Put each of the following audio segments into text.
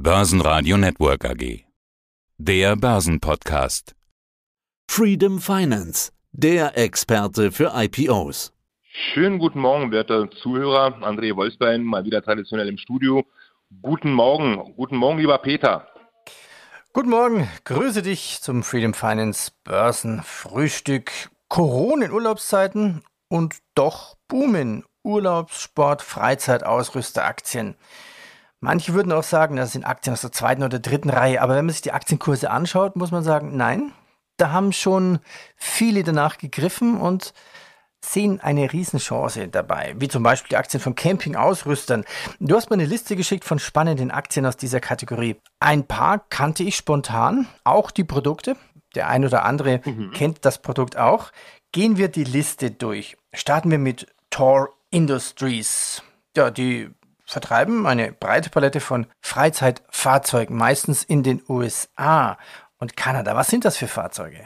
Börsenradio Network AG. Der Börsenpodcast. Freedom Finance, der Experte für IPOs. Schönen guten Morgen, werte Zuhörer. André Wolfsbein, mal wieder traditionell im Studio. Guten Morgen, guten Morgen, lieber Peter. Guten Morgen, grüße dich zum Freedom Finance Börsenfrühstück. Corona in Urlaubszeiten und doch boomen Urlaubs-, Sport-, Freizeit-, Ausrüsteraktien. Manche würden auch sagen, das sind Aktien aus der zweiten oder dritten Reihe, aber wenn man sich die Aktienkurse anschaut, muss man sagen, nein, da haben schon viele danach gegriffen und sehen eine Riesenchance dabei, wie zum Beispiel die Aktien von Campingausrüstern. Du hast mir eine Liste geschickt von spannenden Aktien aus dieser Kategorie. Ein paar kannte ich spontan, auch die Produkte. Der ein oder andere mhm. kennt das Produkt auch. Gehen wir die Liste durch. Starten wir mit Tor Industries. Ja, die vertreiben eine breite Palette von Freizeitfahrzeugen, meistens in den USA und Kanada. Was sind das für Fahrzeuge?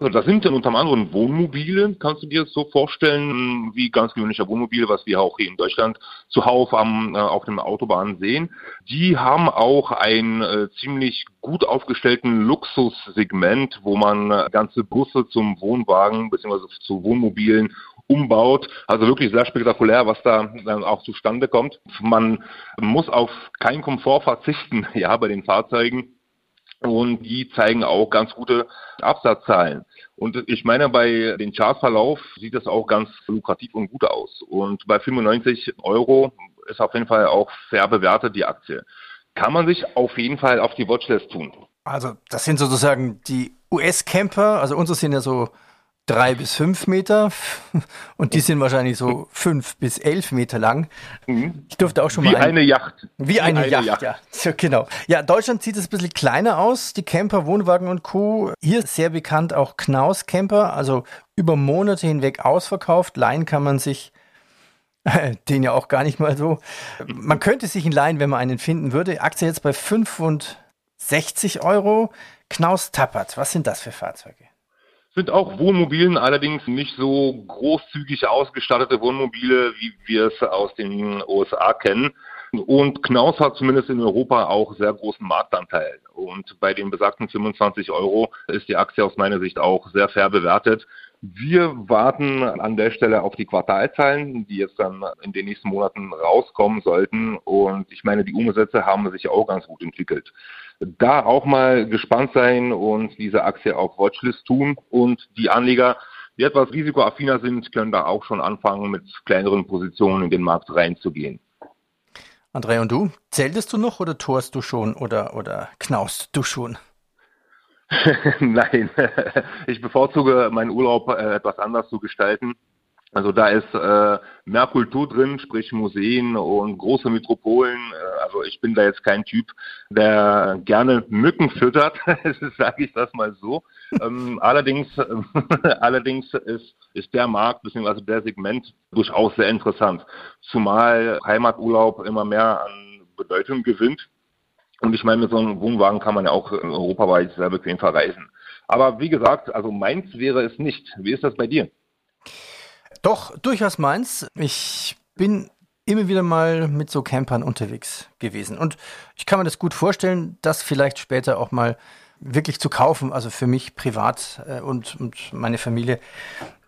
Also das sind dann unter anderem Wohnmobile, kannst du dir das so vorstellen, wie ganz gewöhnliche Wohnmobile, was wir auch hier in Deutschland zuhauf am, äh, auf den Autobahnen sehen. Die haben auch ein äh, ziemlich gut aufgestellten Luxussegment, wo man äh, ganze Busse zum Wohnwagen bzw. zu Wohnmobilen umbaut. Also wirklich sehr spektakulär, was da dann auch zustande kommt. Man muss auf keinen Komfort verzichten, ja, bei den Fahrzeugen. Und die zeigen auch ganz gute Absatzzahlen. Und ich meine, bei den Chartverlauf sieht das auch ganz lukrativ und gut aus. Und bei 95 Euro ist auf jeden Fall auch fair bewertet die Aktie. Kann man sich auf jeden Fall auf die Watchlist tun. Also das sind sozusagen die US-Camper, also unsere sind ja so drei bis fünf Meter und die sind wahrscheinlich so fünf bis elf Meter lang. Mhm. Ich durfte auch schon wie mal. Wie eine Yacht. Wie, eine, eine, Yacht, Yacht. ja. So, genau. Ja, Deutschland sieht es ein bisschen kleiner aus, die Camper, Wohnwagen und Co. Hier ist sehr bekannt auch Knaus Camper, also über Monate hinweg ausverkauft. Leihen kann man sich den ja auch gar nicht mal so. Man könnte sich ihn leihen, wenn man einen finden würde. Aktie jetzt bei 65 Euro. Knaus Tappert, was sind das für Fahrzeuge? Sind auch Wohnmobilen, allerdings nicht so großzügig ausgestattete Wohnmobile, wie wir es aus den USA kennen. Und Knaus hat zumindest in Europa auch sehr großen Marktanteil. Und bei den besagten 25 Euro ist die Aktie aus meiner Sicht auch sehr fair bewertet. Wir warten an der Stelle auf die Quartalzahlen, die jetzt dann in den nächsten Monaten rauskommen sollten. Und ich meine, die Umsätze haben sich auch ganz gut entwickelt. Da auch mal gespannt sein und diese Aktie auf Watchlist tun. Und die Anleger, die etwas risikoaffiner sind, können da auch schon anfangen, mit kleineren Positionen in den Markt reinzugehen. André, und du? Zähltest du noch oder torst du schon oder, oder knaust du schon? Nein, ich bevorzuge meinen Urlaub äh, etwas anders zu gestalten. Also da ist äh, mehr Kultur drin, sprich Museen und große Metropolen. Äh, also ich bin da jetzt kein Typ, der gerne Mücken füttert, sage ich das mal so. Ähm, allerdings, allerdings ist, ist der Markt bzw. der Segment durchaus sehr interessant, zumal Heimaturlaub immer mehr an Bedeutung gewinnt. Und ich meine, mit so einem Wohnwagen kann man ja auch europaweit sehr bequem verreisen. Aber wie gesagt, also meins wäre es nicht. Wie ist das bei dir? Doch, durchaus meins. Ich bin immer wieder mal mit so Campern unterwegs gewesen. Und ich kann mir das gut vorstellen, das vielleicht später auch mal wirklich zu kaufen, also für mich privat äh, und, und meine Familie,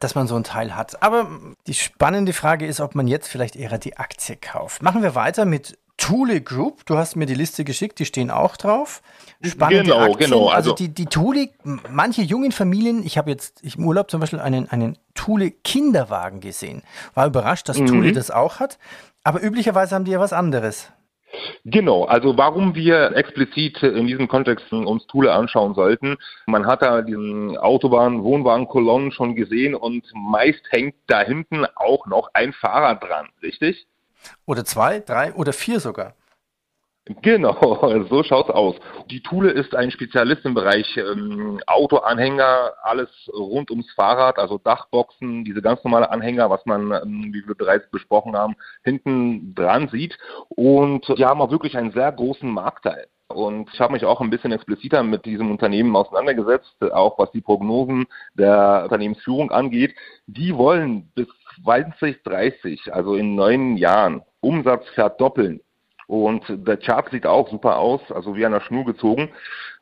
dass man so ein Teil hat. Aber die spannende Frage ist, ob man jetzt vielleicht eher die Aktie kauft. Machen wir weiter mit Thule Group, du hast mir die Liste geschickt, die stehen auch drauf. Spannende genau, Aktien. genau. Also, also die, die Thule, manche jungen Familien, ich habe jetzt ich im Urlaub zum Beispiel einen, einen Thule Kinderwagen gesehen. War überrascht, dass mhm. Thule das auch hat. Aber üblicherweise haben die ja was anderes. Genau, also warum wir explizit in diesem Kontext uns Thule anschauen sollten. Man hat da diesen Autobahn, Wohnwagen-Kolonnen schon gesehen und meist hängt da hinten auch noch ein Fahrrad dran, richtig? Oder zwei, drei oder vier sogar. Genau, so schaut's aus. Die Thule ist ein Spezialist im Bereich ähm, Autoanhänger, alles rund ums Fahrrad, also Dachboxen, diese ganz normale Anhänger, was man, ähm, wie wir bereits besprochen haben, hinten dran sieht. Und die haben auch wirklich einen sehr großen Marktteil. Und ich habe mich auch ein bisschen expliziter mit diesem Unternehmen auseinandergesetzt, auch was die Prognosen der Unternehmensführung angeht. Die wollen bis 2030, also in neun Jahren, Umsatz verdoppeln Und der Chart sieht auch super aus, also wie an der Schnur gezogen.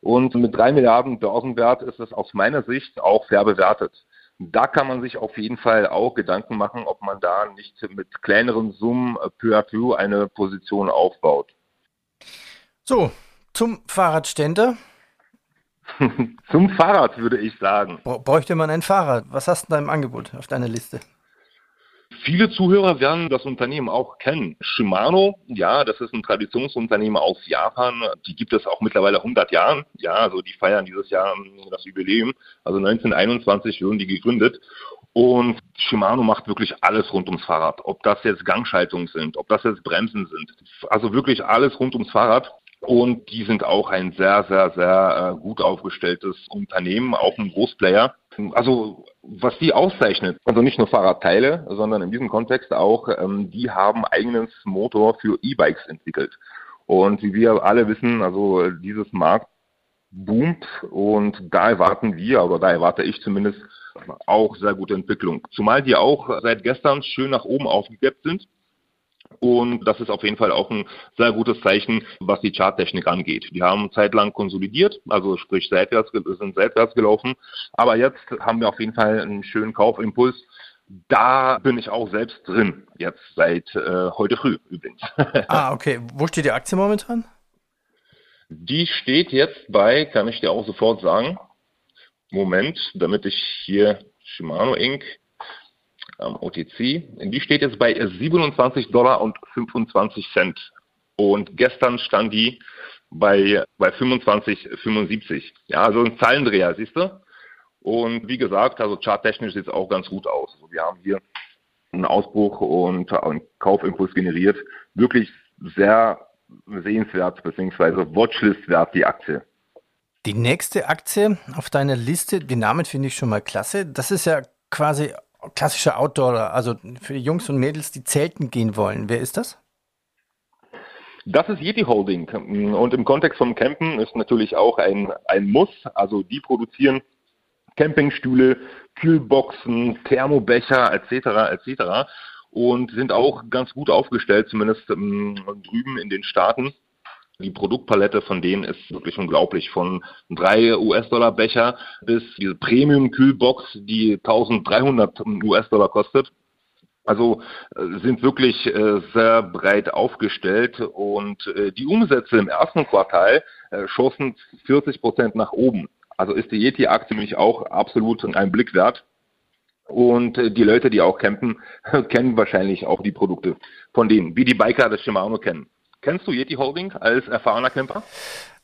Und mit drei Milliarden Börsenwert ist es aus meiner Sicht auch fair bewertet. Da kann man sich auf jeden Fall auch Gedanken machen, ob man da nicht mit kleineren Summen peu à peu eine Position aufbaut. So, zum Fahrradständer. zum Fahrrad würde ich sagen. Bräuchte man ein Fahrrad? Was hast du da im Angebot auf deiner Liste? Viele Zuhörer werden das Unternehmen auch kennen. Shimano, ja, das ist ein Traditionsunternehmen aus Japan. Die gibt es auch mittlerweile 100 Jahren. Ja, also die feiern dieses Jahr das Jubiläum. Also 1921 wurden die gegründet. Und Shimano macht wirklich alles rund ums Fahrrad. Ob das jetzt Gangschaltungen sind, ob das jetzt Bremsen sind. Also wirklich alles rund ums Fahrrad. Und die sind auch ein sehr, sehr, sehr äh, gut aufgestelltes Unternehmen, auch ein Großplayer. Also was die auszeichnet, also nicht nur Fahrradteile, sondern in diesem Kontext auch, ähm, die haben eigenes Motor für E-Bikes entwickelt. Und wie wir alle wissen, also dieses Markt boomt und da erwarten wir, oder da erwarte ich zumindest, auch sehr gute Entwicklung. Zumal die auch seit gestern schön nach oben aufgegappt sind. Und das ist auf jeden Fall auch ein sehr gutes Zeichen, was die Charttechnik angeht. Die haben zeitlang konsolidiert, also sprich seitwärts, sind seitwärts gelaufen. Aber jetzt haben wir auf jeden Fall einen schönen Kaufimpuls. Da bin ich auch selbst drin, jetzt seit äh, heute früh übrigens. ah, okay. Wo steht die Aktie momentan? Die steht jetzt bei, kann ich dir auch sofort sagen, Moment, damit ich hier Shimano Inc ähm, OTC. Die steht jetzt bei 27 Dollar und 25 Cent. Und gestern stand die bei, bei 25,75. Ja, also ein Zahlendreher, siehst du? Und wie gesagt, also charttechnisch sieht es auch ganz gut aus. Also wir haben hier einen Ausbruch und einen Kaufimpuls generiert. Wirklich sehr sehenswert bzw. Watchlist-wert die Aktie. Die nächste Aktie auf deiner Liste, den Namen finde ich schon mal klasse. Das ist ja quasi klassischer Outdoor, also für die Jungs und Mädels, die zelten gehen wollen. Wer ist das? Das ist Yeti Holding. Und im Kontext vom Campen ist natürlich auch ein, ein Muss. Also die produzieren Campingstühle, Kühlboxen, Thermobecher etc. etc. und sind auch ganz gut aufgestellt, zumindest ähm, drüben in den Staaten. Die Produktpalette von denen ist wirklich unglaublich. Von drei US-Dollar Becher bis diese Premium-Kühlbox, die 1300 US-Dollar kostet. Also äh, sind wirklich äh, sehr breit aufgestellt und äh, die Umsätze im ersten Quartal schossen 40 Prozent nach oben. Also ist die Yeti-Aktie nämlich auch absolut ein Blick wert. Und die Leute, die auch campen, kennen wahrscheinlich auch die Produkte von denen, wie die Biker das Shimano kennen. Kennst du Yeti Holding als erfahrener Camper?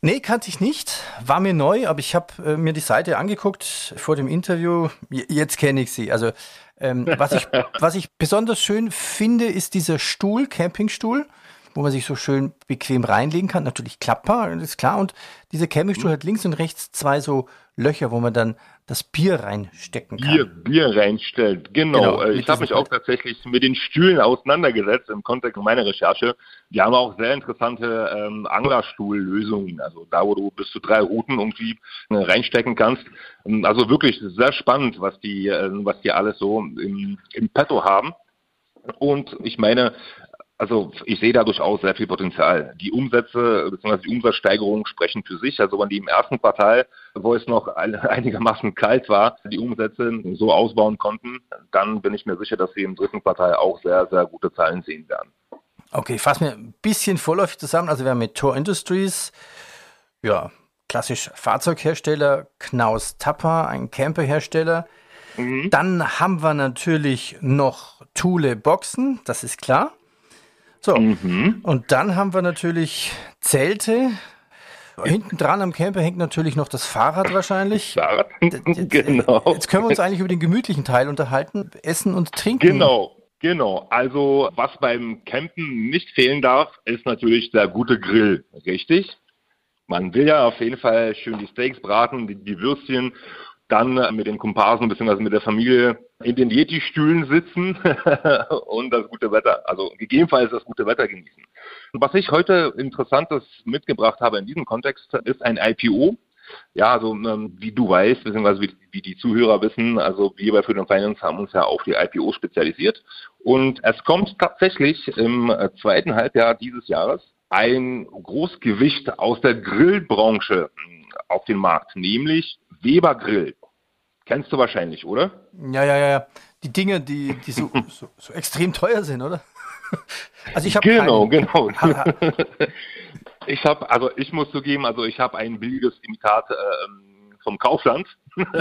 Nee, kannte ich nicht. War mir neu, aber ich habe äh, mir die Seite angeguckt vor dem Interview. Jetzt kenne ich sie. Also ähm, was, ich, was ich besonders schön finde, ist dieser Stuhl, Campingstuhl, wo man sich so schön bequem reinlegen kann. Natürlich klappbar, ist klar. Und dieser Campingstuhl mhm. hat links und rechts zwei so Löcher, wo man dann das Bier reinstecken kann. Bier, Bier reinstellt, genau. genau äh, ich habe mich auch tatsächlich mit den Stühlen auseinandergesetzt im Kontext meiner Recherche. Die haben auch sehr interessante ähm, Anglerstuhllösungen, also da, wo du bis zu drei Routen irgendwie äh, reinstecken kannst. Ähm, also wirklich sehr spannend, was die, äh, was die alles so im, im Petto haben. Und ich meine, also ich sehe da durchaus sehr viel Potenzial. Die Umsätze bzw. die Umsatzsteigerungen sprechen für sich. Also wenn die im ersten Quartal, wo es noch einigermaßen kalt war, die Umsätze so ausbauen konnten, dann bin ich mir sicher, dass sie im dritten Quartal auch sehr, sehr gute Zahlen sehen werden. Okay, ich fasse mir ein bisschen vorläufig zusammen. Also wir haben mit Tor Industries, ja, klassisch Fahrzeughersteller, Knaus Tapper, ein Camperhersteller. Mhm. Dann haben wir natürlich noch Thule Boxen, das ist klar. So, mhm. und dann haben wir natürlich Zelte. Hinten dran am Camper hängt natürlich noch das Fahrrad wahrscheinlich. Fahrrad, genau. Jetzt können wir uns eigentlich über den gemütlichen Teil unterhalten, Essen und Trinken. Genau, genau. Also was beim Campen nicht fehlen darf, ist natürlich der gute Grill, richtig? Man will ja auf jeden Fall schön die Steaks braten, die, die Würstchen dann mit den Komparsen bzw. mit der Familie in den Yeti-Stühlen sitzen und das gute Wetter, also gegebenenfalls das gute Wetter genießen. Was ich heute Interessantes mitgebracht habe in diesem Kontext, ist ein IPO. Ja, also ähm, wie du weißt, beziehungsweise wie, wie, die Zuhörer wissen, also wir bei Freedom Finance haben uns ja auf die IPO spezialisiert. Und es kommt tatsächlich im zweiten Halbjahr dieses Jahres ein Großgewicht aus der Grillbranche auf den Markt, nämlich Weber Grill. Kennst du wahrscheinlich, oder? Ja, ja, ja. Die Dinge, die, die so, so, so extrem teuer sind, oder? Also ich habe genau, keinen. genau. ich habe, also ich muss zugeben, also ich habe ein billiges Imitat äh, vom Kaufland.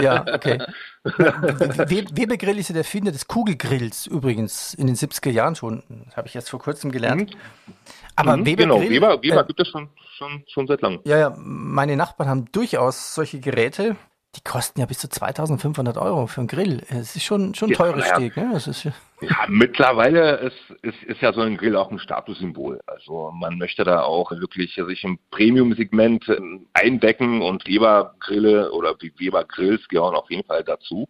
Ja, okay. Weber Grill ist ja der Finder des Kugelgrills übrigens in den 70er Jahren schon. Das habe ich jetzt vor kurzem gelernt. Mhm. Aber mhm, Weber genau, Weber, Weber äh, gibt es schon, schon, schon seit langem. Ja, ja, meine Nachbarn haben durchaus solche Geräte. Die kosten ja bis zu 2500 Euro für einen Grill. Es ist schon, schon ein teures ja, Steg. Ne? Das ist ja, ja, mittlerweile ist, ist, ist ja so ein Grill auch ein Statussymbol. Also man möchte da auch wirklich sich im Premium-Segment ähm, eindecken und Weber-Grille oder Weber-Grills gehören auf jeden Fall dazu.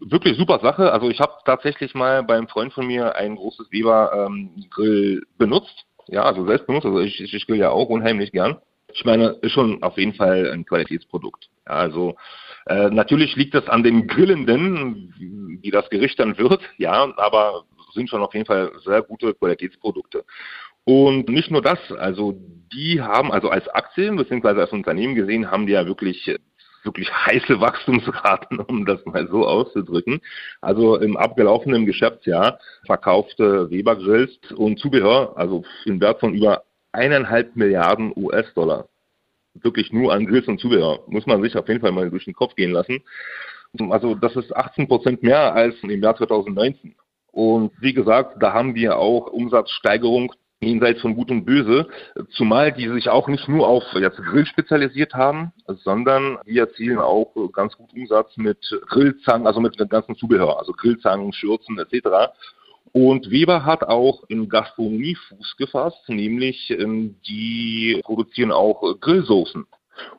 Wirklich super Sache. Also ich habe tatsächlich mal beim Freund von mir ein großes Weber-Grill ähm, benutzt. Ja, also selbst benutzt. Also ich, ich grill ja auch unheimlich gern. Ich meine, ist schon auf jeden Fall ein Qualitätsprodukt. Also äh, natürlich liegt es an den Grillenden, wie das Gericht dann wird, ja, aber sind schon auf jeden Fall sehr gute Qualitätsprodukte. Und nicht nur das, also die haben, also als Aktien beziehungsweise als Unternehmen gesehen, haben die ja wirklich wirklich heiße Wachstumsraten, um das mal so auszudrücken. Also im abgelaufenen Geschäftsjahr verkaufte Weber Grills und Zubehör, also im Wert von über eineinhalb Milliarden US-Dollar wirklich nur an Grills und Zubehör. Muss man sich auf jeden Fall mal durch den Kopf gehen lassen. Also das ist 18 Prozent mehr als im Jahr 2019. Und wie gesagt, da haben wir auch Umsatzsteigerung jenseits von Gut und Böse, zumal die sich auch nicht nur auf jetzt Grill spezialisiert haben, sondern die erzielen auch ganz gut Umsatz mit Grillzangen, also mit dem ganzen Zubehör, also Grillzangen, Schürzen etc. Und Weber hat auch in Gastronomie Fuß gefasst, nämlich ähm, die produzieren auch Grillsoßen.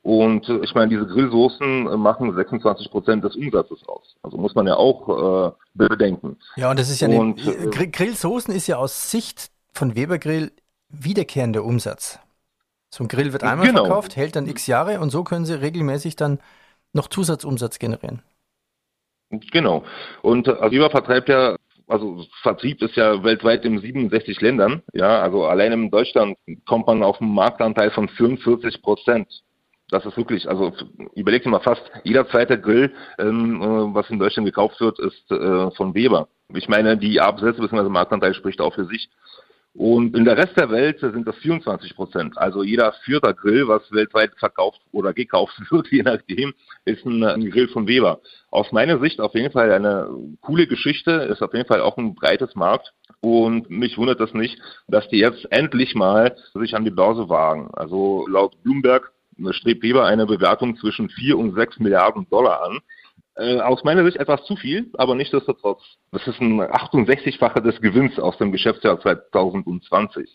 Und äh, ich meine, diese Grillsoßen machen 26 Prozent des Umsatzes aus. Also muss man ja auch äh, bedenken. Ja, und das ist ja eine, und, äh, Grillsoßen ist ja aus Sicht von Weber Grill wiederkehrender Umsatz. So ein Grill wird einmal genau. verkauft, hält dann x Jahre und so können sie regelmäßig dann noch Zusatzumsatz generieren. Genau. Und äh, Weber vertreibt ja also Vertrieb ist ja weltweit in 67 Ländern. Ja, also allein in Deutschland kommt man auf einen Marktanteil von 44 Prozent. Das ist wirklich, also überlegt mal fast jeder zweite Grill, ähm, äh, was in Deutschland gekauft wird, ist äh, von Weber. Ich meine, die Absätze bzw. Marktanteil spricht auch für sich. Und in der Rest der Welt sind das 24 Prozent. Also jeder vierte Grill, was weltweit verkauft oder gekauft wird, je nachdem, ist ein, ein, Grill von Weber. Aus meiner Sicht auf jeden Fall eine coole Geschichte, ist auf jeden Fall auch ein breites Markt. Und mich wundert das nicht, dass die jetzt endlich mal sich an die Börse wagen. Also laut Bloomberg strebt Weber eine Bewertung zwischen 4 und 6 Milliarden Dollar an. Äh, aus meiner Sicht etwas zu viel, aber nichtsdestotrotz. Das ist ein 68-fache des Gewinns aus dem Geschäftsjahr 2020.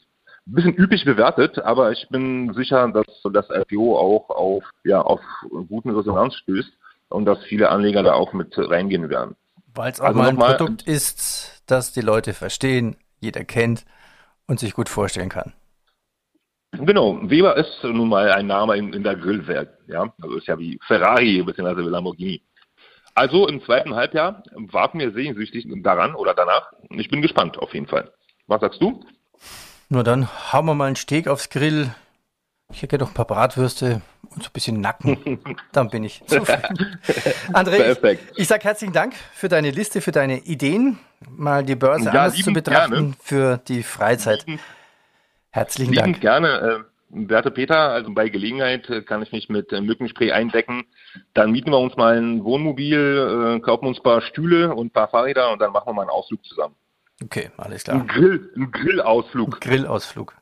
Ein bisschen üblich bewertet, aber ich bin sicher, dass das IPO auch auf, ja, auf guten Resonanz stößt und dass viele Anleger da auch mit reingehen werden. Weil es auch also mal ein mal, Produkt ist, das die Leute verstehen, jeder kennt und sich gut vorstellen kann. Genau, Weber ist nun mal ein Name in, in der Grillwelt, ja. Also ist ja wie Ferrari bzw. Lamborghini. Also im zweiten Halbjahr warten wir sehnsüchtig daran oder danach. Ich bin gespannt auf jeden Fall. Was sagst du? Nur dann hauen wir mal einen Steak aufs Grill. Ich hätte noch ein paar Bratwürste und so ein bisschen Nacken. Dann bin ich zufrieden. André, ich, ich sage herzlichen Dank für deine Liste, für deine Ideen, mal die Börse ja, anders zu betrachten gerne. für die Freizeit. Herzlichen Lieben Dank. gerne. Äh, Werte Peter, also bei Gelegenheit äh, kann ich mich mit äh, Mückenspray eindecken. Dann mieten wir uns mal ein Wohnmobil, äh, kaufen uns ein paar Stühle und ein paar Fahrräder und dann machen wir mal einen Ausflug zusammen. Okay, alles klar. Ein, Grill, ein Grillausflug. Ein Grillausflug.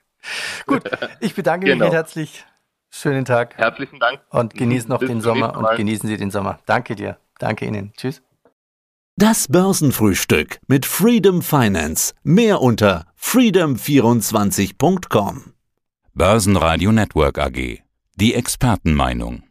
Gut, ich bedanke genau. mich herzlich. Schönen Tag. Herzlichen Dank. Und genießen noch Bis den Sommer und genießen Sie den Sommer. Danke dir. Danke Ihnen. Tschüss. Das Börsenfrühstück mit Freedom Finance. Mehr unter freedom24.com. Börsenradio Network AG. Die Expertenmeinung.